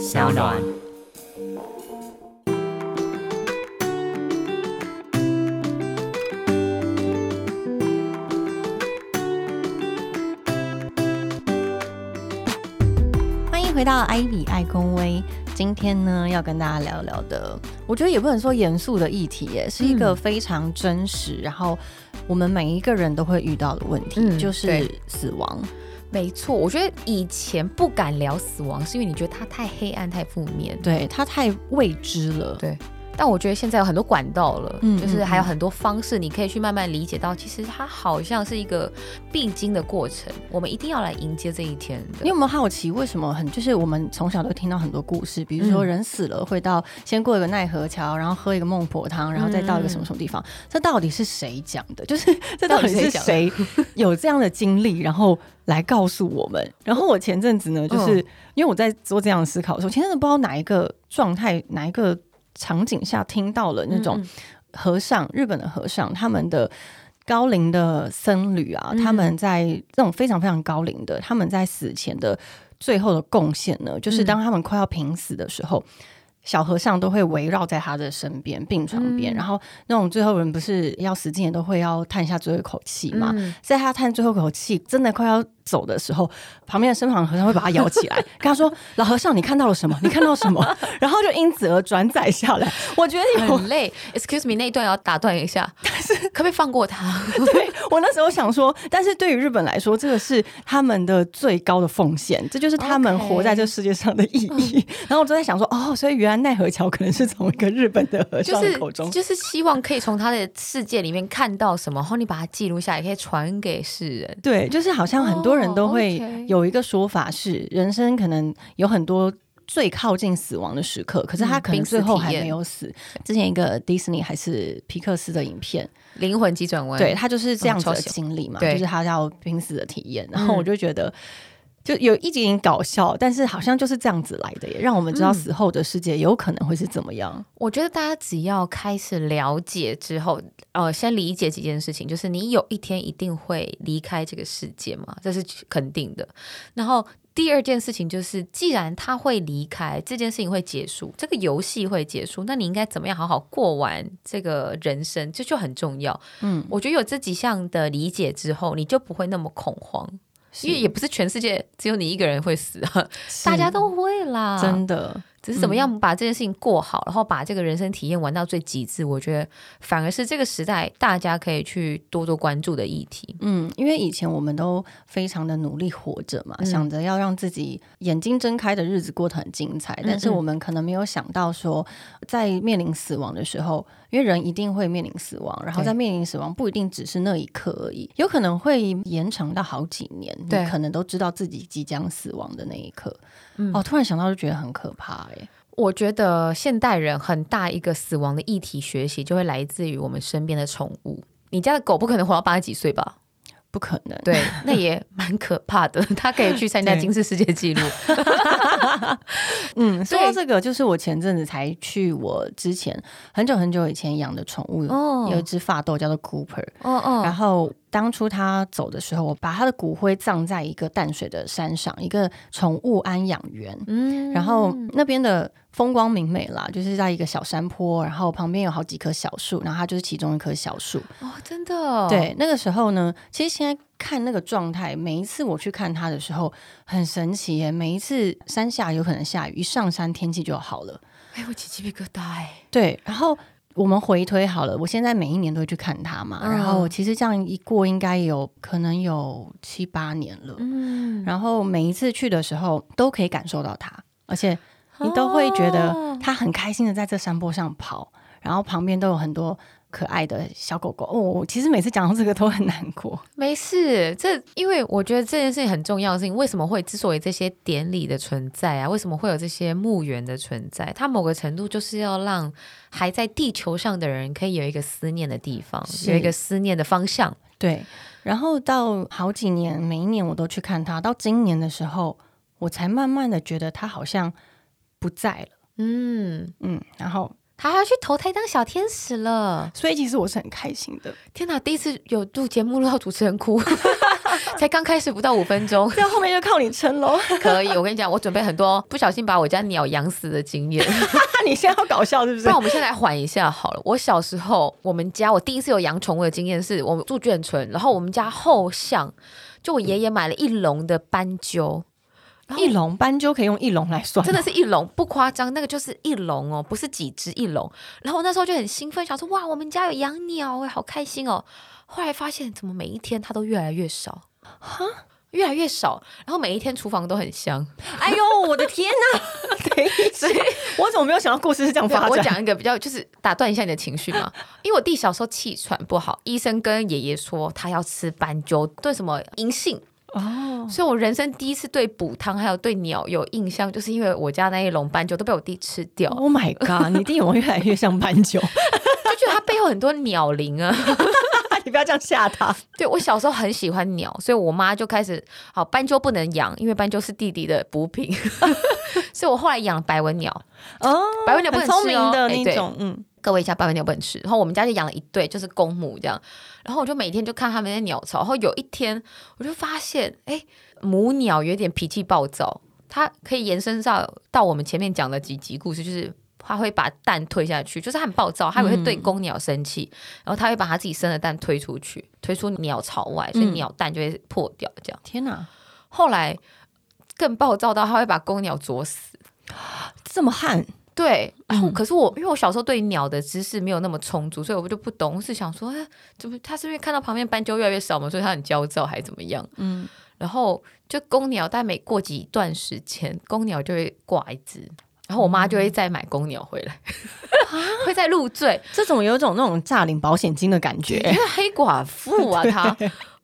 小暖。欢迎回到艾比爱公威。今天呢，要跟大家聊聊的，我觉得也不能说严肃的议题，耶，是一个非常真实，然后我们每一个人都会遇到的问题，嗯就是死亡。没错，我觉得以前不敢聊死亡，是因为你觉得它太黑暗、太负面。对，它太未知了。对但我觉得现在有很多管道了，嗯就是嗯还有很多方式，你可以去慢慢理解到，其实它好像是一个必经的过程，我们一定要来迎接这一天的。你有没有好奇，为什么很就是我们从小都听到很多故事，比如说嗯人死了会到先过一个奈何桥，然后喝一个孟婆汤，然后再到一个什么什么地方？这到底是谁讲的？就是 这到底是谁 有这样的经历，然后来告诉我们？然后我前阵子呢，就是、因为我在做这样的思考的时候，前阵子不知道哪一个状态、哪一个场景下听到了那种嗯和尚，日本的和尚他们的。高龄的僧侣啊，嗯。他们在这种非常非常高龄的，他们在死前的最后的贡献呢，就是当他们快要濒死的时候，小和尚都会围绕在他的身边病床边，嗯。然后那种最后人不是要死之前都会要叹下最后一口气嘛，嗯。在他叹最后一口气真的快要走的时候，旁边的身旁和尚会把他摇起来，跟他说：“老和尚，你看到了什么？你看到什么？” 然后就因此而转载下来。我觉得有很累，excuse me，那一段要打断一下，但是可不可以放过他？对我那时候想说，但是对于日本来说，这个是他们的最高的奉献，这就是他们活在这世界上的意义。然后我就在想说，哦，所以原来奈何桥可能是从一个日本的和就是尚口中，就是希望可以从他的世界里面看到什么，然后你把它记录下来，可以传给世人。对，就是好像很多人都哦会有一个说法是，人生可能有很多。最靠近死亡的时刻，可是他嗯可能最后还没有死。之前一个迪士尼还是皮克斯的影片，灵魂急转弯，对他就是这样子的经历嘛，对就是他要濒死的体验。然后嗯我就觉得，就有一点点搞笑，但是好像就是这样子来的，也让我们知道嗯死后的世界有可能会是怎么样。我觉得大家只要开始了解之后，呃，先理解几件事情，就是你有一天一定会离开这个世界嘛，这是肯定的。然后第二件事情就是，既然他会离开，这件事情会结束，这个游戏会结束，那你应该怎么样好好过完这个人生，这就很重要。嗯，我觉得有这几项的理解之后，你就不会那么恐慌，因为也不是全世界只有你一个人会死啊，大家都会啦，真的。只是怎么样把这件事情过好，然后把这个人生体验玩到最极致，我觉得反而是这个时代大家可以去多多关注的议题。嗯，因为以前我们都非常的努力活着嘛，嗯想着要让自己眼睛睁开的日子过得很精彩，但是嗯我们可能没有想到说，在面临死亡的时候，因为人一定会面临死亡，然后在面临死亡不一定只是那一刻而已，有可能会延长到好几年，你对可能都知道自己即将死亡的那一刻。嗯哦，突然想到就觉得很可怕哎、我觉得现代人很大一个死亡的议题学习，就会来自于我们身边的宠物。你家的狗不可能活到八十几岁吧？不可能。对，那也蛮可怕的。他可以去参加对金氏世界纪录。嗯，说到对这个，就是我前阵子才去我之前很久很久以前养的宠物，哦有一只发豆叫做 Cooper，哦然后当初他走的时候，我把他的骨灰葬在一个淡水的山上，一个宠物安养园。嗯然后那边的风光明媚啦，就是在一个小山坡，然后旁边有好几棵小树，然后它就是其中一棵小树。哦，真的，对，那个时候呢，其实现在看那个状态，每一次我去看它的时候，很神奇耶。每一次山下有可能下雨，一上山天气就好了。哎，我起鸡皮疙瘩哎。对，然后我们回推好了，我现在每一年都会去看他嘛。嗯然后其实这样一过，应该有可能有七八年了。嗯，然后每一次去的时候，都可以感受到他，而且你都会觉得哦它很开心的在这山坡上跑，然后旁边都有很多可爱的小狗狗。哦，我其实每次讲到这个都很难过。没事，这因为我觉得这件事情很重要的事情，为什么会之所以这些典礼的存在啊，为什么会有这些墓园的存在？它某个程度就是要让还在地球上的人可以有一个思念的地方，有一个思念的方向。对，然后到好几年，每一年我都去看它，到今年的时候，我才慢慢的觉得它好像不在了。嗯，嗯，然后他要去投胎当小天使了。所以其实我是很开心的。天哪，第一次有录节目录到主持人哭，才刚开始不到五分钟，这样后面就靠你撑喽。可以，我跟你讲，我准备很多不小心把我家鸟养死的经验。你现在要搞笑是不是？那我们先来缓一下好了。我小时候，我们家我第一次有养宠物的经验是，我们住眷村，然后我们家后巷就我爷爷买了一笼的斑鸠。一笼斑鸠可以用一笼来算，真的是一笼，不夸张，那个就是一笼哦，不是几只一笼。然后我那时候就很兴奋，想说哇，我们家有养鸟哎，好开心哦。后来发现怎么每一天它都越来越少，哈，越来越少。然后每一天厨房都很香，哎呦，我的天哪！所以，我怎么没有想到故事是这样发展？我讲一个比较，就是打断一下你的情绪嘛。因为我弟小时候气喘不好，医生跟爷爷说他要吃斑鸠对什么银杏。哦，所以我人生第一次对补汤还有对鸟有印象，就是因为我家那一笼斑鸠都被我弟吃掉。Oh my god！你弟有越来越像斑鸠，就觉得他背后很多鸟灵啊。你不要这样吓他。对我小时候很喜欢鸟，所以我妈就开始好斑鸠不能养，因为斑鸠是弟弟的补品。所以我后来养了白文鸟。哦，白文鸟不能吃的那种，嗯。各位家爸爸鸟不能吃，然后我们家就养了一对，就是公母这样。然后我就每天就看他们在鸟巢。然后有一天，我就发现，哎，母鸟有点脾气暴躁。它可以延伸到到我们前面讲的几集故事，就是它会把蛋推下去，就是它很暴躁，它会对公鸟生气，然后它会把它自己生的蛋推出去，推出鸟巢外，所以鸟蛋就会破掉。这样，天哪！后来更暴躁到它会把公鸟啄死，这么悍。对，然后可是我，因为我小时候对鸟的知识没有那么充足，所以我就不懂，是想说，哎，怎么他是因为看到旁边斑鸠越来越少嘛，所以他很焦躁，还是怎么样？嗯，然后就公鸟，但每过几段时间，公鸟就会挂一只，然后我妈就会再买公鸟回来，会再入赘，这种有种那种诈领保险金的感觉，因为黑寡妇啊，她。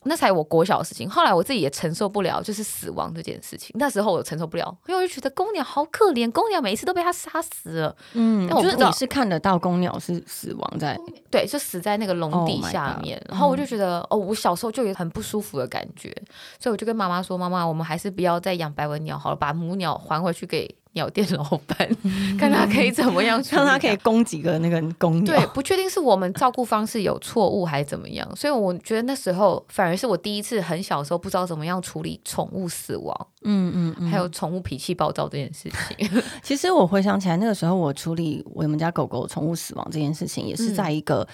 那才我国小的事情，后来我自己也承受不了，就是死亡这件事情。那时候我承受不了，因为我就觉得公鸟好可怜，公鸟每一次都被它杀死了。嗯，我就是你是看得到公鸟是死亡在，对，就死在那个笼底下面。然后我就觉得，哦，我小时候就有很不舒服的感觉，所以我就跟妈妈说：“妈妈，我们还是不要再养白文鸟好了，把母鸟还回去给。”鸟店老板，看他可以怎么样，看他可以供几个那个公鸟。对，不确定是我们照顾方式有错误还是怎么样，所以我觉得那时候反而是我第一次很小的时候不知道怎么样处理宠物死亡，嗯嗯，还有宠物脾气暴躁这件事情。其实我回想起来，那个时候我处理我们家狗狗宠物死亡这件事情，也是在一个，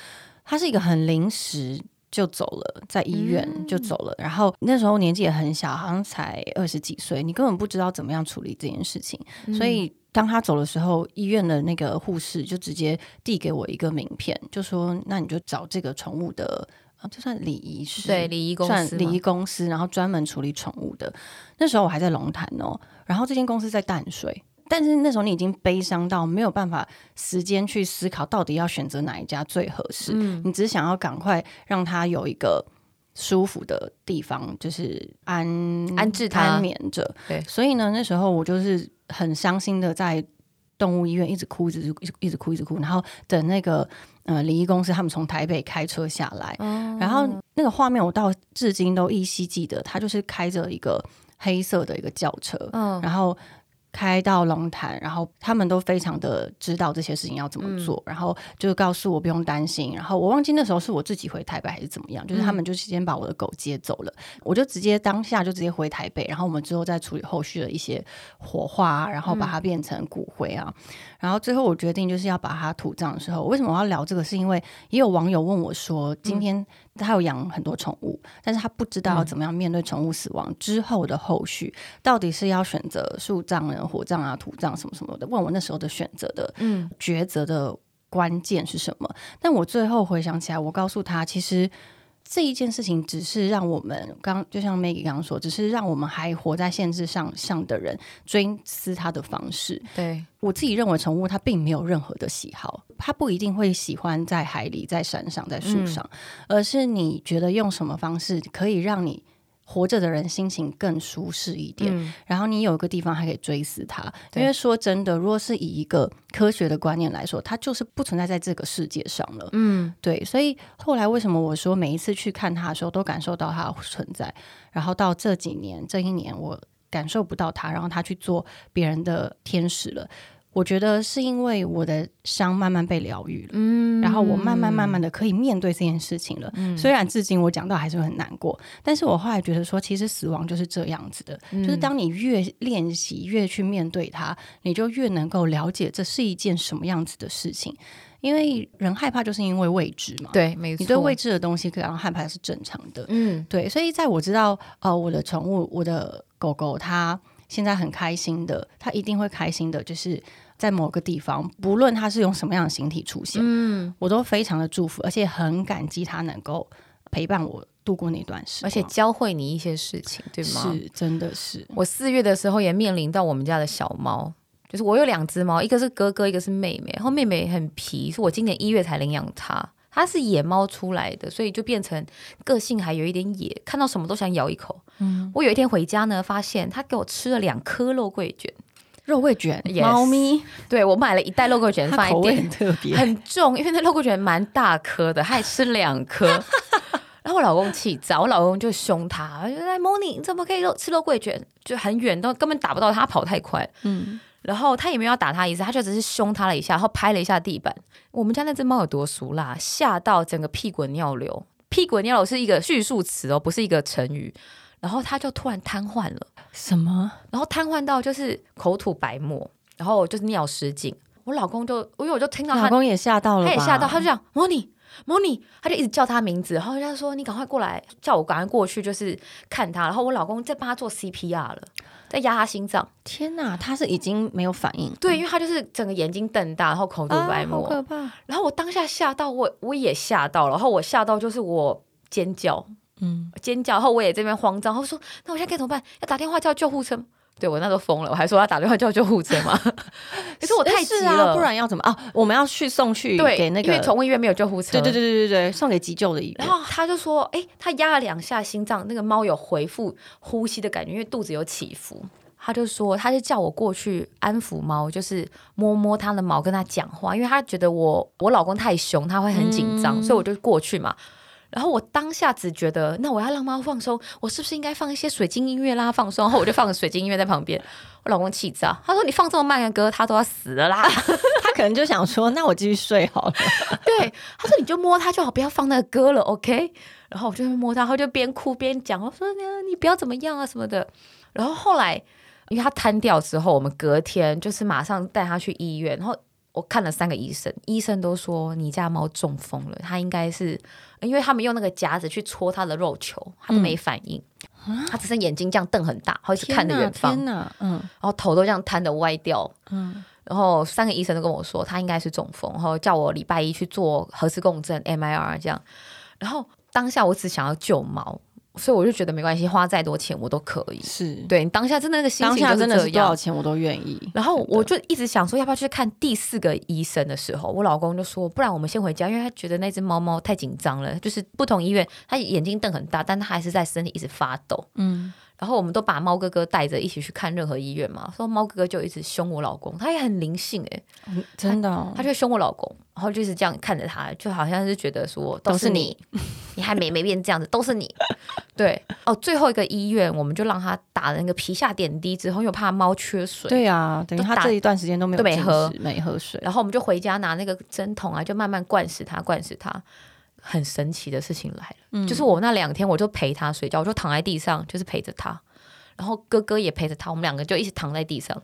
它是一个很临时。就走了，在医院就走了。然后那时候年纪也很小，好像才二十几岁，你根本不知道怎么样处理这件事情。所以当他走的时候，医院的那个护士就直接递给我一个名片，就说：“那你就找这个宠物的，就算礼仪师，对礼仪公司，礼仪公司，然后专门处理宠物的。”那时候我还在龙潭哦，然后这间公司在淡水。但是那时候你已经悲伤到没有办法时间去思考到底要选择哪一家最合适，你只想要赶快让他有一个舒服的地方，就是安安置他安眠着。对，所以呢，那时候我就是很伤心的在动物医院一直哭，一直一直哭，一直哭，然后等那个呃礼仪公司他们从台北开车下来，然后那个画面我到至今都依稀记得，他就是开着一个黑色的一个轿车，嗯，然后。开到龙潭，然后他们都非常的知道这些事情要怎么做，然后就告诉我不用担心。然后我忘记那时候是我自己回台北还是怎么样，就是他们就先把我的狗接走了，我就直接当下就直接回台北，然后我们之后再处理后续的一些火化，然后把它变成骨灰啊。然后最后我决定就是要把它土葬的时候，为什么我要聊这个？是因为也有网友问我说，今天他有养很多宠物，但是他不知道要怎么样面对宠物死亡之后的后续，到底是要选择树葬呢、火葬啊、土葬什么什么的？问我那时候的选择的嗯抉择的关键是什么？但我最后回想起来，我告诉他，其实。这一件事情只是让我们刚就像 Maggie 刚刚说，只是让我们还活在限制上上的人追思他的方式。对我自己认为，宠物它并没有任何的喜好，它不一定会喜欢在海里、在山上、在树上，而是你觉得用什么方式可以让你。活着的人心情更舒适一点，然后你有一个地方还可以追思他。因为说真的，如果是以一个科学的观念来说，他就是不存在在这个世界上了。嗯，对。所以后来为什么我说每一次去看他的时候，都感受到他存在，然后到这几年这一年，我感受不到他，然后他去做别人的天使了。我觉得是因为我的伤慢慢被疗愈了，嗯，然后我慢慢慢慢的可以面对这件事情了。嗯，虽然至今我讲到还是很难过，但是我后来觉得说，其实死亡就是这样子的，就是当你越练习越去面对它，你就越能够了解这是一件什么样子的事情。因为人害怕就是因为未知嘛，对，没错，你对未知的东西感到害怕是正常的。嗯，对，所以在我知道，呃，我的宠物，我的狗狗，它现在很开心的，他一定会开心的，就是在某个地方，不论他是用什么样的形体出现，嗯，我都非常的祝福，而且很感激他能够陪伴我度过那段时，而且教会你一些事情，对吗？是，真的是。我四月的时候也面临到我们家的小猫。就是我有两只猫，一个是哥哥，一个是妹妹。然后妹妹很皮，是我今年一月才领养它。它是野猫出来的，所以就变成个性还有一点野，看到什么都想咬一口。嗯，我有一天回家呢，发现它给我吃了两颗肉桂卷。肉桂卷，猫咪。对我买了一袋肉桂卷，放一点很特别，很重，因为那肉桂卷蛮大颗的，它还吃两颗。然后我老公气炸，我老公就凶他，就在 morning 你怎么可以肉吃肉桂卷？就很远都根本打不到它，跑太快。嗯。然后他也没有要打他一次，他就只是凶他了一下，然后拍了一下地板。我们家那只猫有多俗啦，吓到整个屁滚尿流。屁滚尿流是一个叙述词哦，不是一个成语。然后他就突然瘫痪了，什么？然后瘫痪到就是口吐白沫，然后就是尿失禁。我老公就，因为我就听到，老公也吓到了，他也吓到，他就讲莫妮，莫妮，他就一直叫他名字，然后他说你赶快过来，叫我赶快过去，就是看他。然后我老公在帮他做 CPR 了。在压他心脏，天哪，他是已经没有反应。对，因为他就是整个眼睛瞪大，然后口吐白沫，好可怕。然后我当下吓到，我我也吓到了，然后我吓到就是我尖叫，嗯，尖叫，然后我也这边慌张，然后说那我现在该怎么办？要打电话叫救护车？对我那时候疯了，我还说要打电话叫救护车嘛？可是我太急了，不然要怎么啊？我们要去送去给那个，因为宠物医院没有救护车。对对对对对对，送给急救的医院。然后他就说，哎，他压了两下心脏，那个猫有回复呼吸的感觉，因为肚子有起伏。他就说，他就叫我过去安抚猫，就是摸摸它的毛，跟它讲话，因为他觉得我我老公太凶，他会很紧张，所以我就过去嘛。然后我当下只觉得，那我要让猫放松，我是不是应该放一些水晶音乐啦放松？然后我就放个水晶音乐在旁边。我老公气炸，他说：“你放这么慢的歌，他都要死了啦。”他可能就想说：“那我继续睡好了。”对，他说：“你就摸它就好，不要放那个歌了，OK？” 然后我就摸它，然后就边哭边讲：“我说你你不要怎么样啊什么的。”然后后来。因为他瘫掉之后，我们隔天就是马上带他去医院，然后我看了三个医生，医生都说你家猫中风了，他应该是因为他们用那个夹子去戳他的肉球，他都没反应，他只是眼睛这样瞪很大，好像看着远方，嗯，然后头都这样瘫的歪掉，嗯，然后三个医生都跟我说他应该是中风，然后叫我礼拜一去做核磁共振 M I R 这样，然后当下我只想要救猫。所以我就觉得没关系，花再多钱我都可以。是对你当下真的那个心情真的是多少钱我都愿意。然后我就一直想说，要不要去看第四个医生的时候，我老公就说，不然我们先回家，因为他觉得那只猫猫太紧张了，就是不同医院，他眼睛瞪很大，但他还是在身体一直发抖。嗯。然后我们都把猫哥哥带着一起去看任何医院嘛，说猫哥哥就一直凶我老公，他也很灵性哎，真的，他就凶我老公，然后就是这样看着他，就好像是觉得说都是你，你还没没变这样子，都是你。对哦，最后一个医院我们就让他打了那个皮下点滴之后，又怕猫缺水，对啊，等于他这一段时间都没有没喝没喝水，然后我们就回家拿那个针筒啊，就慢慢灌死他，灌死他。很神奇的事情来了，就是我那两天我就陪他睡觉，我就躺在地上，就是陪着他，然后哥哥也陪着他，我们两个就一起躺在地上，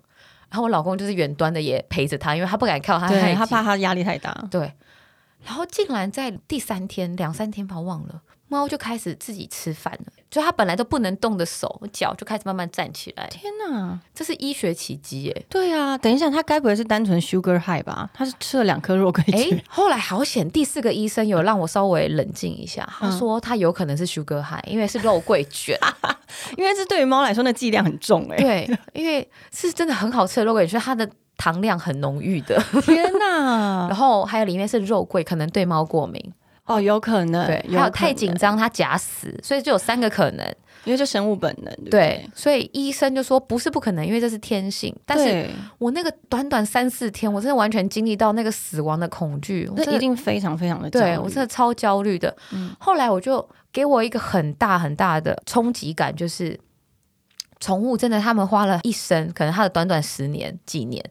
然后我老公就是远端的也陪着他，因为他不敢靠他，他怕他压力太大。对，然后竟然在第三天、两三天吧，忘了。猫就开始自己吃饭了，就它本来都不能动的手脚就开始慢慢站起来。天哪，这是医学奇迹耶！对啊，等一下，它该不会是单纯 sugar high 吧？它是吃了两颗肉桂卷。后来好险，第四个医生有让我稍微冷静一下，他说他有可能是 sugar high，因为是肉桂卷，因为这对于猫来说那剂量很重哎。对，因为是真的很好吃的肉桂卷，它的糖量很浓郁的。天哪！然后还有里面是肉桂，可能对猫过敏。哦，有可能，对，还有太紧张，它假死，所以就有三个可能，因为就生物本能，对，所以医生就说不是不可能，因为这是天性。但是我那个短短三四天，我真的完全经历到那个死亡的恐惧，那一定非常非常的，对我真的超焦虑的。后来我就给我一个很大很大的冲击感，就是宠物真的，他们花了一生，可能他的短短十年几年。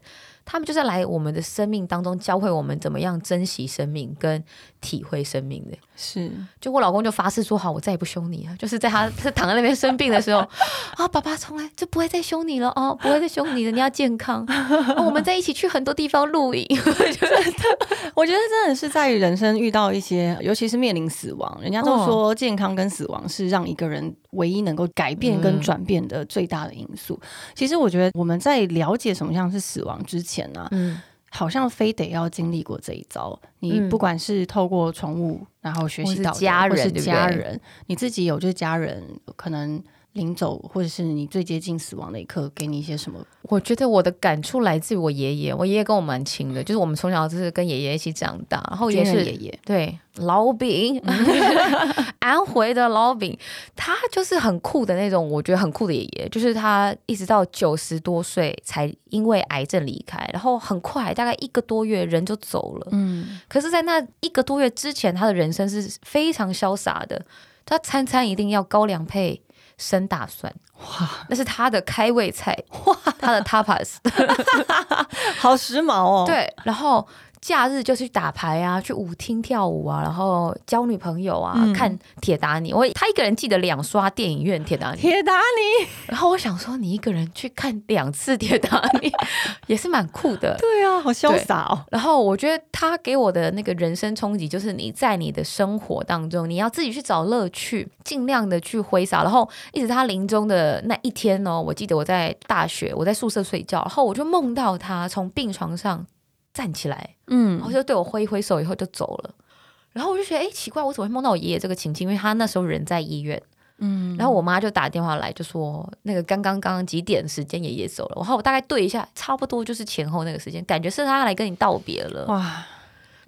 他们就是来我们的生命当中教会我们怎么样珍惜生命跟体会生命的。是，就我老公就发誓说好，我再也不凶你了。就是在他他躺在那边生病的时候，啊，爸爸从来就不会再凶你了哦，不会再凶你了，你要健康。我们在一起去很多地方露营，我觉得真的是在人生遇到一些，尤其是面临死亡，人家都说健康跟死亡是让一个人唯一能够改变跟转变的最大的因素。其实我觉得我们在了解什么像是死亡之前呢，嗯。好像非得要经历过这一遭，你不管是透过宠物，然后学习到家人，家人，你自己有就是家人可能。临走，或者是你最接近死亡那一刻，给你一些什么？我觉得我的感触来自于我爷爷，我爷爷跟我蛮亲的，就是我们从小就是跟爷爷一起长大，然后也是爷爷，对老饼，安徽的老饼，他就是很酷的那种，我觉得很酷的爷爷，就是他一直到九十多岁才因为癌症离开，然后很快大概一个多月人就走了，嗯，可是，在那一个多月之前，他的人生是非常潇洒的，他餐餐一定要高粱配。生大蒜，哇，那是他的开胃菜，哇，他的 tapas，好时髦哦。对，然后。假日就去打牌啊，去舞厅跳舞啊，然后交女朋友啊，看铁达尼。我他一个人记得两刷电影院铁达尼，铁达尼。然后我想说，你一个人去看两次铁达尼，也是蛮酷的。对啊，好潇洒哦。然后我觉得他给我的那个人生冲击，就是你在你的生活当中，你要自己去找乐趣，尽量的去挥洒。然后一直他临终的那一天哦，我记得我在大学，我在宿舍睡觉，然后我就梦到他从病床上。站起来，嗯，然后就对我挥一挥手，以后就走了。然后我就觉得，哎，奇怪，我怎么会梦到我爷爷这个情景？因为他那时候人在医院，嗯。然后我妈就打电话来，就说那个刚刚刚刚几点时间爷爷走了。然后我大概对一下，差不多就是前后那个时间，感觉是他来跟你道别了。哇，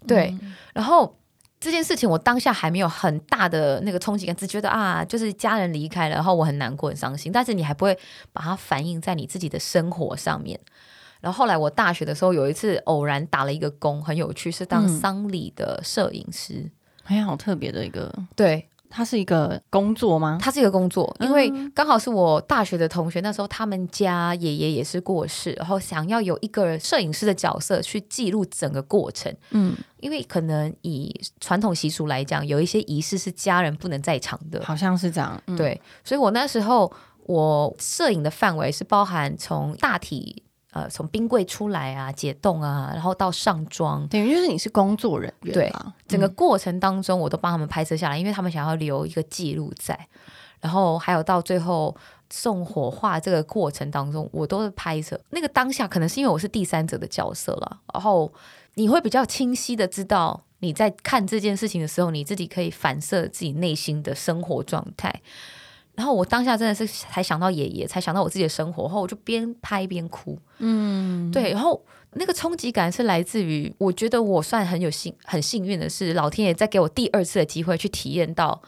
对。然后这件事情我当下还没有很大的那个冲击感，只觉得啊，就是家人离开了，然后我很难过、很伤心。但是你还不会把它反映在你自己的生活上面。然后后来我大学的时候有一次偶然打了一个工，很有趣，是当丧礼的摄影师，哎，好特别的一个，对，它是一个工作吗？它是一个工作，因为刚好是我大学的同学，那时候他们家爷爷也是过世，然后想要有一个摄影师的角色去记录整个过程，嗯，因为可能以传统习俗来讲，有一些仪式是家人不能在场的，好像是这样，对，所以我那时候我摄影的范围是包含从大体。呃，从冰柜出来啊，解冻啊，然后到上妆，等于就是你是工作人员，对，整个过程当中我都帮他们拍摄下来，因为他们想要留一个记录在。然后还有到最后送火化这个过程当中，我都是拍摄。那个当下可能是因为我是第三者的角色了，然后你会比较清晰的知道你在看这件事情的时候，你自己可以反射自己内心的生活状态。然后我当下真的是才想到爷爷，才想到我自己的生活，后我就边拍边哭。嗯，对。然后那个冲击感是来自于，我觉得我算很有幸、很幸运的是，老天爷在给我第二次的机会去体验到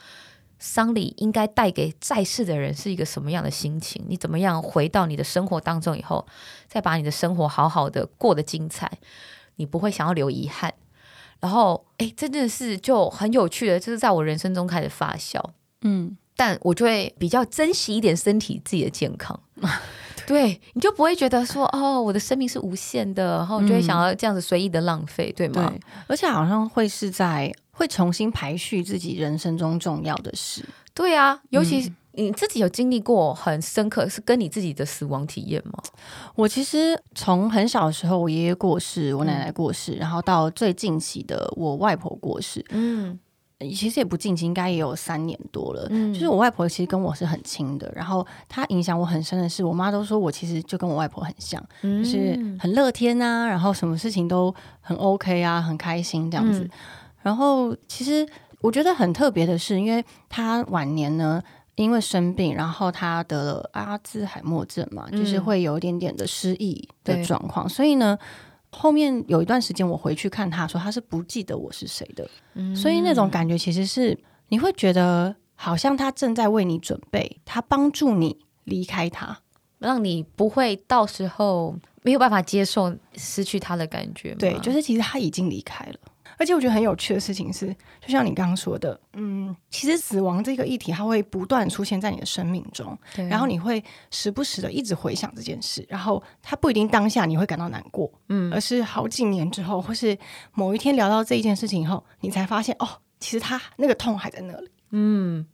丧礼应该带给在世的人是一个什么样的心情。你怎么样回到你的生活当中以后，再把你的生活好好的过得精彩，你不会想要留遗憾。然后，哎，真的是就很有趣的，就是在我人生中开始发酵。嗯。但我就会比较珍惜一点身体自己的健康，对，你就不会觉得说哦，我的生命是无限的，然后就会想要这样子随意的浪费，对吗？对，而且好像会是在会重新排序自己人生中重要的事。对啊，尤其你自己有经历过很深刻，是跟你自己的死亡体验吗？我其实从很小的时候，我爷爷过世，我奶奶过世，然后到最近期的我外婆过世，嗯。其实也不近期，应该也有三年多了。嗯，就是我外婆其实跟我是很亲的，然后她影响我很深的是，我妈都说我其实就跟我外婆很像，就是很乐天啊，然后什么事情都很 OK 啊，很开心这样子。然后其实我觉得很特别的是，因为她晚年呢，因为生病，然后她得了阿兹海默症嘛，就是会有一点点的失忆的状况，所以呢。后面有一段时间，我回去看他说他是不记得我是谁的，所以那种感觉其实是你会觉得好像他正在为你准备，他帮助你离开他，让你不会到时候没有办法接受失去他的感觉。对，就是其实他已经离开了。而且我觉得很有趣的事情是，就像你刚刚说的，嗯，其实死亡这个议题，它会不断出现在你的生命中，然后你会时不时的一直回想这件事，然后它不一定当下你会感到难过，嗯，而是好几年之后，或是某一天聊到这一件事情以后，你才发现，哦，其实他那个痛还在那里，嗯。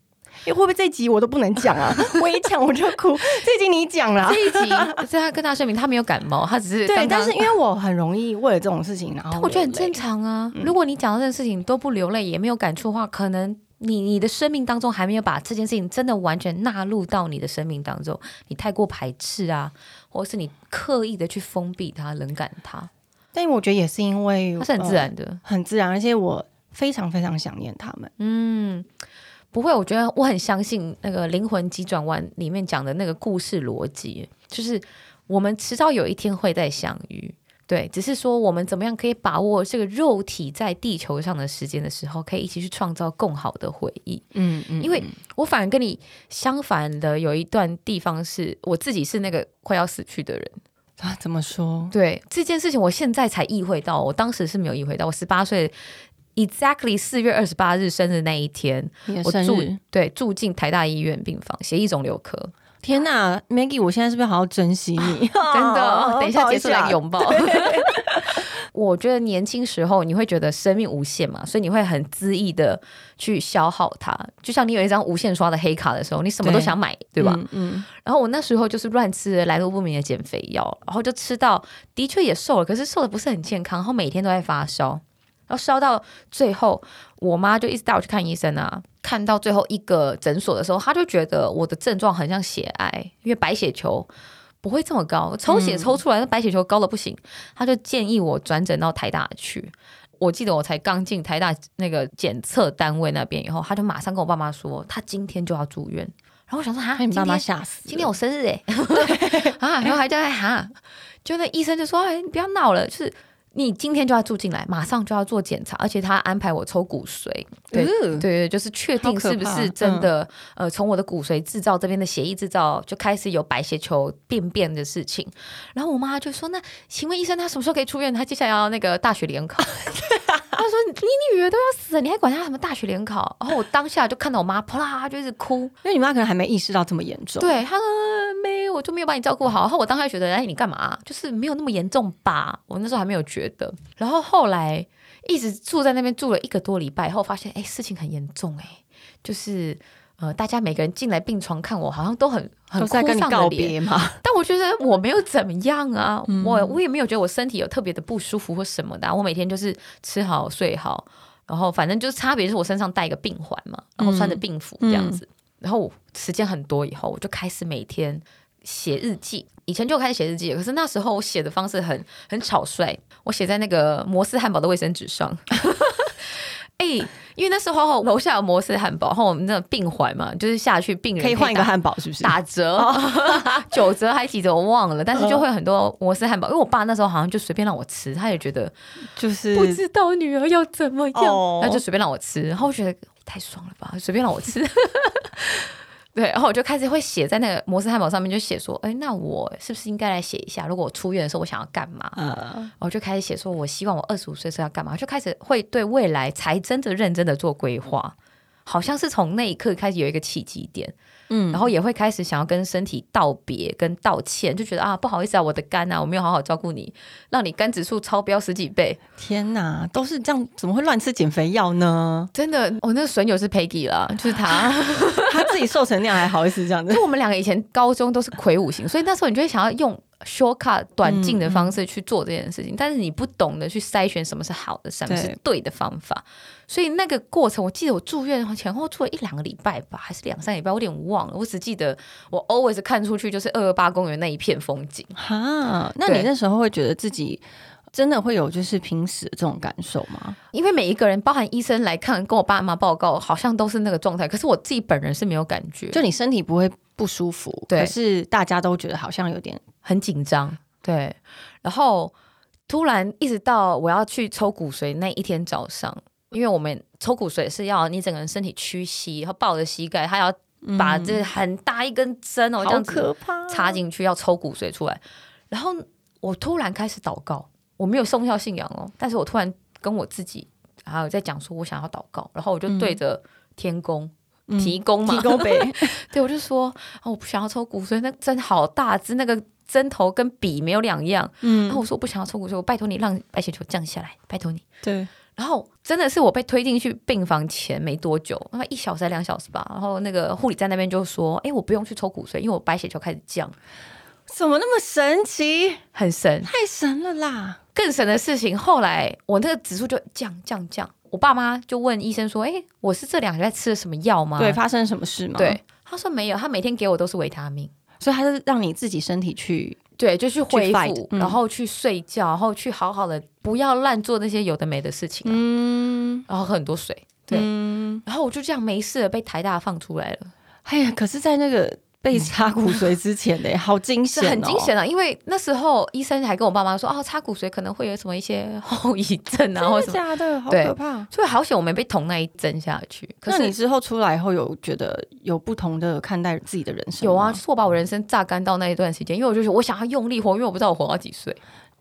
会不会这集我都不能讲啊？我一讲我就哭。这集你讲了，这一集是他跟他声明他没有感冒，他只是对。但是因为我很容易为了这种事情，然后我觉得很正常啊。如果你讲到这件事情都不流泪，也没有感触的话，可能你你的生命当中还没有把这件事情真的完全纳入到你的生命当中，你太过排斥啊，或者是你刻意的去封闭它、冷感它。但我觉得也是因为它是很自然的，很自然，而且我非常非常想念他们。嗯。不会，我觉得我很相信那个《灵魂急转弯》里面讲的那个故事逻辑，就是我们迟早有一天会再相遇。对，只是说我们怎么样可以把握这个肉体在地球上的时间的时候，可以一起去创造更好的回忆。嗯嗯，因为我反而跟你相反的，有一段地方是我自己是那个快要死去的人啊。怎么说？对这件事情，我现在才意会到，我当时是没有意会到，我十八岁。Exactly 四月二十八日生日那一天，我住对住进台大医院病房，血液肿瘤科。天呐，Maggie，我现在是不是好好珍惜你？真的，等一下结束来拥抱。我觉得年轻时候你会觉得生命无限嘛，所以你会很恣意的去消耗它。就像你有一张无限刷的黑卡的时候，你什么都想买，对吧？嗯。然后我那时候就是乱吃来路不明的减肥药，然后就吃到的确也瘦了，可是瘦的不是很健康，然后每天都在发烧。然后烧到最后，我妈就一直带我去看医生啊。看到最后一个诊所的时候，她就觉得我的症状很像血癌，因为白血球不会这么高，抽血抽出来那白血球高的不行。她就建议我转诊到台大去。我记得我才刚进台大那个检测单位那边以后，她就马上跟我爸妈说，他今天就要住院。然后我想说，哈，你爸妈吓死，今天我生日哎，啊，然后还叫他哈，就那医生就说，哎，你不要闹了，就是。你今天就要住进来，马上就要做检查，而且他安排我抽骨髓，对对对，就是确定是不是真的。呃，从我的骨髓制造这边的血液制造就开始有白血球病变的事情。然后我妈就说：“那请问医生，他什么时候可以出院？他接下来要那个大学联考。”他说：“你女儿都要死了，你还管她什么大学联考？”然后我当下就看到我妈啪啦就一直哭，因为你妈可能还没意识到这么严重。对，她说：“没，我就没有把你照顾好。”然后我当下觉得：“哎，你干嘛？就是没有那么严重吧？”我那时候还没有觉。的，然后后来一直住在那边住了一个多礼拜后，发现哎事情很严重哎，就是呃大家每个人进来病床看我，好像都很很在跟你告别嘛。但我觉得我没有怎么样啊，我我也没有觉得我身体有特别的不舒服或什么的。我每天就是吃好睡好，然后反正就是差别是我身上带一个病环嘛，然后穿着病服这样子。然后时间很多以后，我就开始每天写日记。以前就开始写日记，可是那时候我写的方式很很草率，我写在那个摩斯汉堡的卫生纸上。哎，因为那时候楼下有摩斯汉堡，然后我们那病环嘛，就是下去病人可以换一个汉堡，是不是打折？九折还几折我忘了，但是就会很多摩斯汉堡。因为我爸那时候好像就随便让我吃，他也觉得就是不知道女儿要怎么样，那就随便让我吃。然后我觉得太爽了吧，随便让我吃。对，然后我就开始会写在那个摩斯汉堡上面，就写说，哎，那我是不是应该来写一下，如果我出院的时候我想要干嘛？嗯，我就开始写说，我希望我二十五岁时候要干嘛，就开始会对未来才真的认真的做规划，好像是从那一刻开始有一个契机点。嗯，然后也会开始想要跟身体道别、跟道歉，就觉得啊，不好意思啊，我的肝啊，我没有好好照顾你，让你肝指数超标十几倍。天哪，都是这样，怎么会乱吃减肥药呢？真的，我那个损友是 Peggy 了，就是他，他自己瘦成那样还好意思这样子。就我们两个以前高中都是魁梧型，所以那时候你就会想要用。Shortcut 短进的方式去做这件事情，但是你不懂得去筛选什么是好的，什么是对的方法，所以那个过程，我记得我住院前后住了一两个礼拜吧，还是两三礼拜，我有点忘了。我只记得我 always 看出去就是二二八公园那一片风景。哈，那你那时候会觉得自己真的会有就是濒死的这种感受吗？因为每一个人，包含医生来看，跟我爸妈报告，好像都是那个状态。可是我自己本人是没有感觉，就你身体不会不舒服，可是大家都觉得好像有点。很紧张，对，然后突然一直到我要去抽骨髓那一天早上，因为我们抽骨髓是要你整个人身体屈膝，然后抱着膝盖，他要把这很大一根针哦，这样可怕插进去要抽骨髓出来。然后我突然开始祷告，我没有宗教信仰哦，但是我突然跟我自己还有在讲说我想要祷告，然后我就对着天宫。嗯提供嘛，提供呗，对，我就说哦，我不想要抽骨髓，那针好大只，那个针头跟笔没有两样。嗯然后嗯，我说我不想要抽骨髓，我拜托你让白血球降下来，拜托你。对，然后真的是我被推进去病房前没多久，那么一小时还两小时吧。然后那个护理站那边就说：“哎，我不用去抽骨髓，因为我白血球开始降，怎么那么神奇？很神。太神了啦！更神的事情，后来我那个指数就降降降。我爸妈就问医生说：‘哎，我是这两个礼拜吃了什么药吗？’对，发生什么事吗？对，他说没有，他每天给我都是维他命。所以他是让你自己身体去，对，就去恢复，嗯然后去睡觉，然后去好好的，不要乱做那些有的没的事情、啊，嗯，然后喝很多水。对，嗯，然后我就这样没事了，被台大放出来了。哎呀，可是，在那个被插骨髓之前呢，好惊是险，很惊险。啊，因为那时候医生还跟我爸妈说，哦，插骨髓可能会有什么一些 后遗症啊，或者什么，的假的？好可怕！所以好险我没被捅那一针下去。可是那你之后出来以后，有觉得有不同的看待自己的人生？有啊，就，是我把我人生榨干到那一段时间，因为我就觉得我想要用力活，因为我不知道我活到几岁。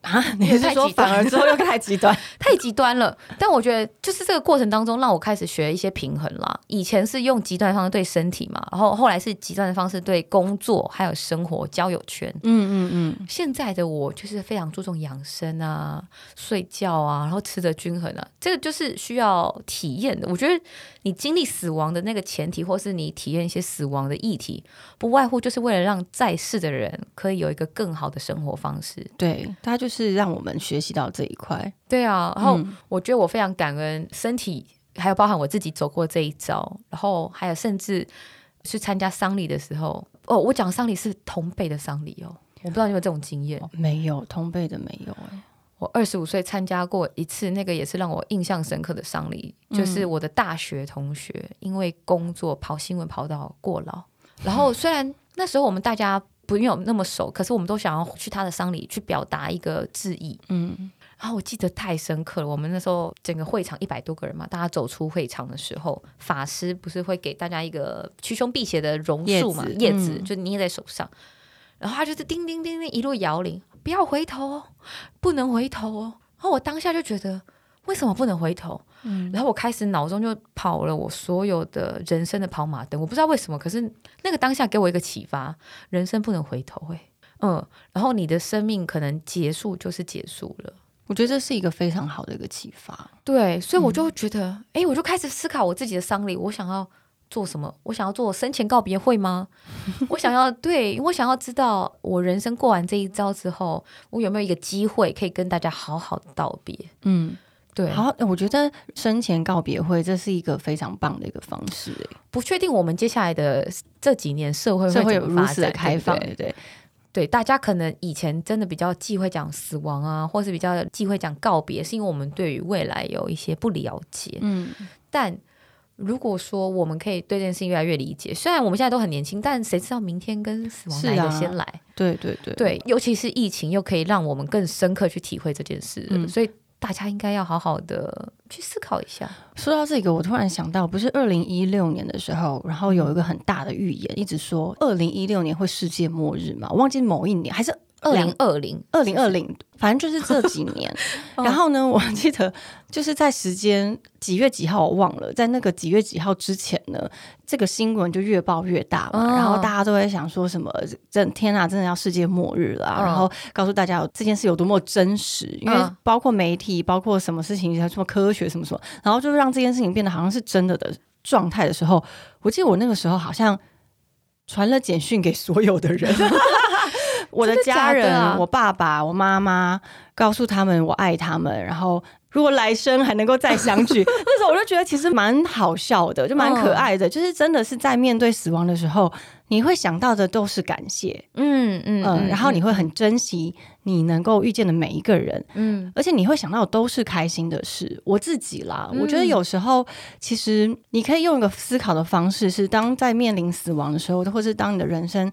啊，你是说反而之后又太极端？太极端了。但我觉得，就是这个过程当中，让我开始学一些平衡啦。以前是用极端的方式对身体嘛，然后后来是极端的方式对工作、还有生活、交友圈。嗯嗯嗯，现在的我就是非常注重养生啊、睡觉啊，然后吃的均衡啊，这个就是需要体验的。我觉得你经历死亡的那个前提，或是你体验一些死亡的议题，不外乎就是为了让在世的人可以有一个更好的生活方式。对，他就是让我们学习到这一块。对啊，然后嗯我觉得我非常感恩身体，还有包含我自己走过这一招，然后还有甚至去参加丧礼的时候，哦，我讲丧礼是同辈的丧礼哦，我不知道你有没有这种经验。没有同辈的没有哎、我二十五岁参加过一次，那个也是让我印象深刻的丧礼，就是我的大学同学因为工作跑新闻跑到过劳，然后虽然那时候我们大家不有那么熟，可是我们都想要去他的丧礼去表达一个致意。嗯然后我记得太深刻了，我们那时候整个会场一百多个人嘛，大家走出会场的时候，法师不是会给大家一个驱凶辟邪的榕树嘛，叶子叶子嗯就捏在手上，然后他就是叮叮叮叮一路摇铃，不要回头哦，不能回头哦。然后我当下就觉得，为什么不能回头？嗯，然后我开始脑中就跑了我所有的人生的跑马灯，我不知道为什么，可是那个当下给我一个启发，人生不能回头、欸，嗯，然后你的生命可能结束就是结束了。我觉得这是一个非常好的一个启发。对，所以我就觉得，哎、我就开始思考我自己的丧礼，我想要做什么？我想要做生前告别会吗？我想要对我想要知道，我人生过完这一遭之后，我有没有一个机会可以跟大家好好道别？嗯，对，好，我觉得生前告别会这是一个非常棒的一个方式、欸，不确定我们接下来的这几年社会社会有发如此开放，对对？对。对？大家可能以前真的比较忌讳讲死亡啊，或是比较忌讳讲告别，是因为我们对于未来有一些不了解。嗯，但如果说我们可以对这件事情越来越理解，虽然我们现在都很年轻，但谁知道明天跟死亡是哪一个啊先来？对对对，对，尤其是疫情，又可以让我们更深刻去体会这件事，嗯。所以大家应该要好好的去思考一下。说到这个，我突然想到，不是二零一六年的时候，然后有一个很大的预言，一直说二零一六年会世界末日嘛？我忘记某一年还是二零二零，二零二零，反正就是这几年。哦然后呢，我记得就是在时间几月几号我忘了，在那个几月几号之前呢，这个新闻就越爆越大嘛。哦然后大家都会想说什么，真天啊，真的要世界末日啦！嗯然后告诉大家这件事有多么真实，因为嗯包括媒体，包括什么事情，什么科学什么什么，然后就让这件事情变得好像是真的的状态的时候，我记得我那个时候好像传了简讯给所有的人。我的家人，啊我爸爸、我妈妈，告诉他们我爱他们，然后如果来生还能够再相聚，那时候我就觉得其实蛮好笑的，就蛮可爱的，就是真的是在面对死亡的时候，你会想到的都是感谢，嗯嗯嗯，然后你会很珍惜你能够遇见的每一个人，嗯。而且你会想到的都是开心的事。我自己啦，嗯。我觉得有时候其实你可以用一个思考的方式，是当在面临死亡的时候，或是当你的人生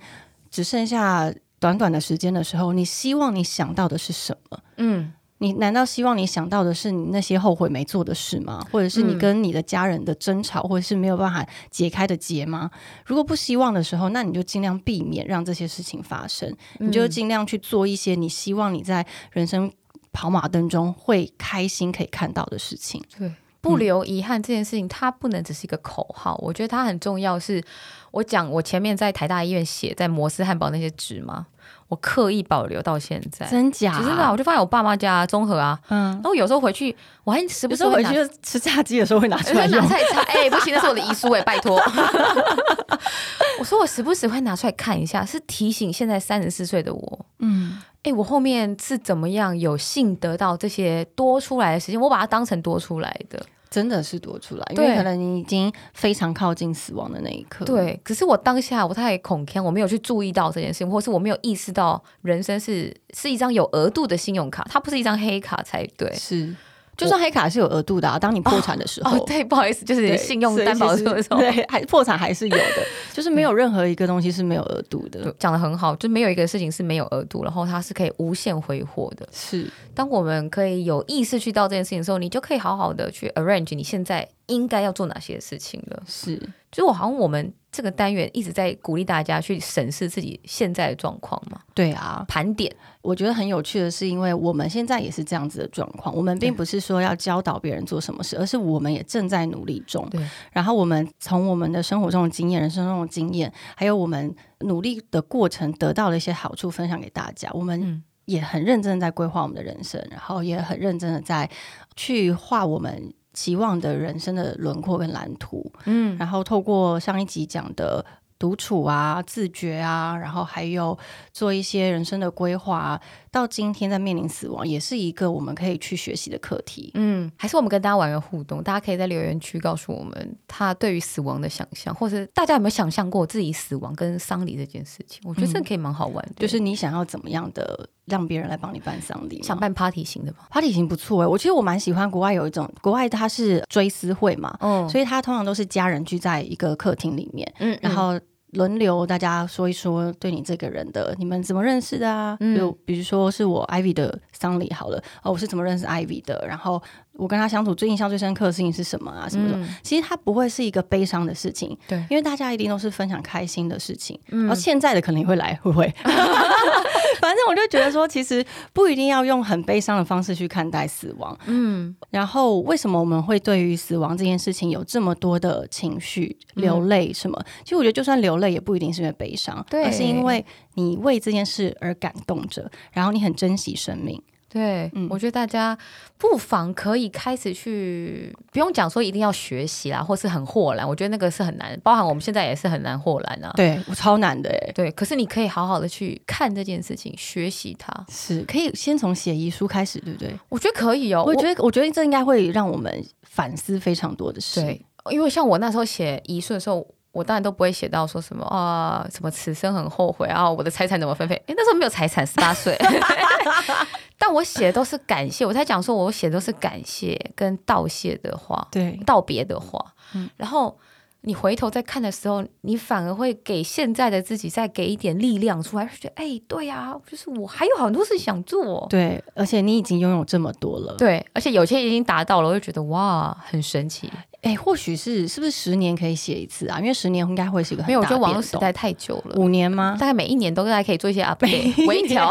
只剩下短短的时间的时候，你希望你想到的是什么？嗯你难道希望你想到的是你那些后悔没做的事吗？或者是你嗯跟你的家人的争吵，或者是没有办法解开的结吗？如果不希望的时候，那你就尽量避免让这些事情发生，你就尽量去做一些你希望你在人生跑马灯中会开心可以看到的事情。对。不留遗憾这件事情，它不能只是一个口号，我觉得它很重要。是我讲我前面在台大医院写在摩斯汉堡那些纸吗？我刻意保留到现在，真假？真的，我就放在我爸妈家综合啊。嗯，然后有时候回去，我还时不时回去吃炸鸡的时候会拿出来拿菜擦。哎，不行，那是我的遗书哎，拜托。我说我时不时会拿出来看一下，是提醒现在三十四岁的我，嗯，哎，我后面是怎么样有幸得到这些多出来的时间，我把它当成多出来的。真的是多出来，因为可能你已经非常靠近死亡的那一刻。对，可是我当下我太恐天，我没有去注意到这件事情，或是我没有意识到人生是是一张有额度的信用卡，它不是一张黑卡才对。是。就算黑卡是有额度的啊，当你破产的时候，对，不好意思，就是信用担保的时候，对，还破产还是有的，就是没有任何一个东西是没有额度的。讲的很好，就没有一个事情是没有额度，然后它是可以无限挥霍的。是，当我们可以有意识去到这件事情的时候，你就可以好好的去 arrange 你现在应该要做哪些事情了。是，就我好像我们。这个单元一直在鼓励大家去审视自己现在的状况嘛？对啊，盘点。我觉得很有趣的是，因为我们现在也是这样子的状况。我们并不是说要教导别人做什么事，而是我们也正在努力中。对。然后我们从我们的生活中的经验、人生中的经验，还有我们努力的过程得到的一些好处，分享给大家。我们也很认真的在规划我们的人生，然后也很认真的在去画我们。期望的人生的轮廓跟蓝图，嗯，然后透过上一集讲的。独处啊，自觉啊，然后还有做一些人生的规划，到今天在面临死亡，也是一个我们可以去学习的课题。嗯，还是我们跟大家玩个互动，大家可以在留言区告诉我们他对于死亡的想象，或者大家有没有想象过自己死亡跟丧礼这件事情？我觉得这可以蛮好玩的。就是你想要怎么样的让别人来帮你办丧礼？想办 party 型的吧？party 型不错哎，我其实我蛮喜欢国外有一种国外它是追思会嘛，嗯，所以它通常都是家人聚在一个客厅里面，嗯，然后。轮流，大家说一说对你这个人的，你们怎么认识的啊？就比如说是我 Ivy 的丧礼好了，哦，我是怎么认识 Ivy 的？然后我跟他相处最印象最深刻的事情是什么啊？什么的？其实它不会是一个悲伤的事情，对，因为大家一定都是分享开心的事情。然后现在的可能也会来，会不会？反正我就觉得说，其实不一定要用很悲伤的方式去看待死亡。嗯，然后为什么我们会对于死亡这件事情有这么多的情绪流泪？什么？其实我觉得，就算流泪，也不一定是因为悲伤，而是因为你为这件事而感动着，然后你很珍惜生命。对，我觉得大家不妨可以开始去，不用讲说一定要学习啦，或是很豁然。我觉得那个是很难，包含我们现在也是很难豁然啊。对我超难的哎。对，可是你可以好好的去看这件事情，学习它，是可以先从写遗书开始，对不对？我觉得可以哦。我觉得，我觉得这应该会让我们反思非常多的事。对，因为像我那时候写遗书的时候。我当然都不会写到说什么啊，什么此生很后悔啊，我的财产怎么分配？哎，那时候没有财产，十八岁。但我写的都是感谢，我才讲说，我写的都是感谢跟道谢的话，对，道别的话。嗯，然后你回头再看的时候，你反而会给现在的自己再给一点力量出来，觉得哎，对呀，就是我还有很多事想做。对，而且你已经拥有这么多了。对，而且有些已经达到了，我就觉得哇，很神奇。哎，或许是是不是十年可以写一次啊？因为十年应该会是一个没有，我觉得网络时代太久了，五年吗？大概每一年都大概可以做一些 update，微调。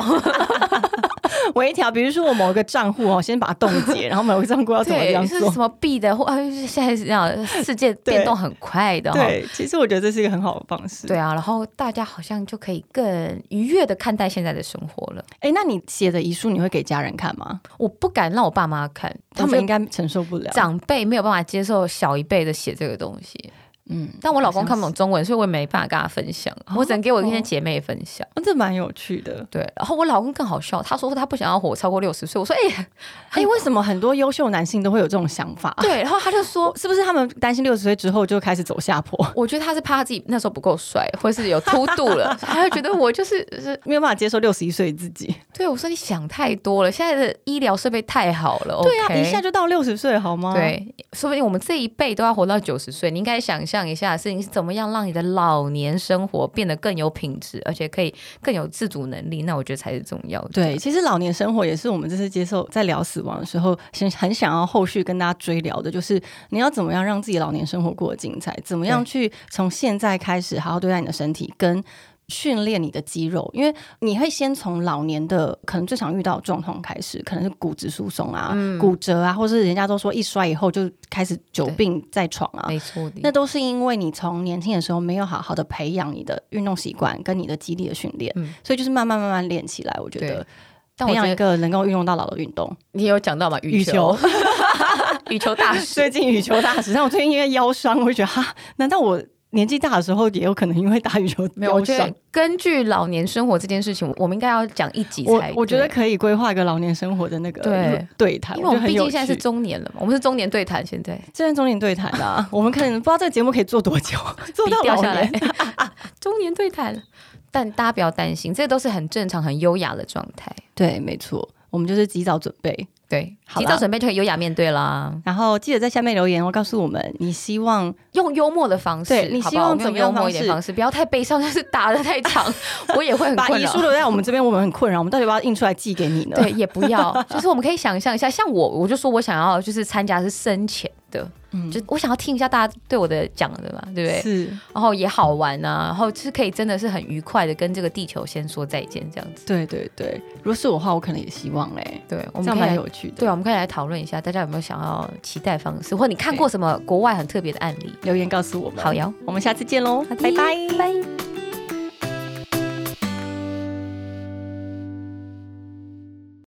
微调，比如说我某一个账户哦，先把它冻结，然后某个账户要怎么样做？什么币的，或现在是这样，世界变动很快的。对，其实我觉得这是一个很好的方式。对啊，然后大家好像就可以更愉悦的看待现在的生活了。哎，那你写的遗书你会给家人看吗？我不敢让我爸妈看，他们应该承受不了。长辈没有办法接受小一辈的写这个东西。嗯，但我老公看不懂中文，所以我也没办法跟他分享，我只能给我一些姐妹分享。这蛮有趣的，对。然后我老公更好笑，他说他不想要活超过六十岁。我说，哎，哎，为什么很多优秀男性都会有这种想法？对。然后他就说，是不是他们担心六十岁之后就开始走下坡？我觉得他是怕他自己那时候不够帅，或是有秃度了，他就觉得我就是是没有办法接受六十一岁自己。对，我说你想太多了，现在的医疗设备太好了。对呀，一下就到六十岁好吗？对，说不定我们这一辈都要活到九十岁。你应该想象一下，是你是怎么样让你的老年生活变得更有品质，而且可以更有自主能力？那我觉得才是重要的。对，其实老年生活也是我们这次接受在聊死亡的时候，很很想要后续跟大家追聊的，就是你要怎么样让自己老年生活过得精彩？怎么样去从现在开始好好对待你的身体跟。训练你的肌肉，因为你会先从老年的可能最常遇到的状况开始，可能是骨质疏松啊、骨折啊，或是人家都说一摔以后就开始久病在床啊，没错的，那都是因为你从年轻的时候没有好好的培养你的运动习惯跟你的肌力的训练，嗯。所以就是慢慢慢慢练起来。我觉得培养一个能够运用到老的运动。你有讲到嘛，羽球，羽球大师最。近羽球大师，但我最近因为腰伤，我就觉得哈，难道我年纪大的时候也有可能因为打羽球没有，我觉得？根据老年生活这件事情，我们应该要讲一集才。我我觉得可以规划一个老年生活的那个对对谈，因为我们毕竟现在是中年了嘛，我们是中年对谈，现在现在中年对谈啊，我们可能不知道这个节目可以做多久，做到掉下来年。中年对谈。但大家不要担心，这都是很正常、很优雅的状态。对，没错，我们就是及早准备。对，好啦及早准备就可以优雅面对啦。然后记得在下面留言，哦，告诉我们你希望用幽默的方式，对你希望怎么幽默一点方方式，不要太悲伤，但是打的太长，我也会很困扰把遗书。留在我们这边，我们很困扰，我们到底要不要印出来寄给你呢？对，也不要，就是我们可以想象一下，像我，我就说我想要就是参加是深浅的，嗯就我想要听一下大家对我的讲的嘛，对不对？是，然后也好玩啊，然后就是可以真的是很愉快的跟这个地球先说再见这样子。对对对。如果是我的话，我可能也希望哎，对，我这样们蛮有趣的。对们可以来讨论一下，大家有没有想要期待方式，或你看过什么国外很特别的案例？留言告诉我们。好哟，我们下次见喽，拜拜。拜。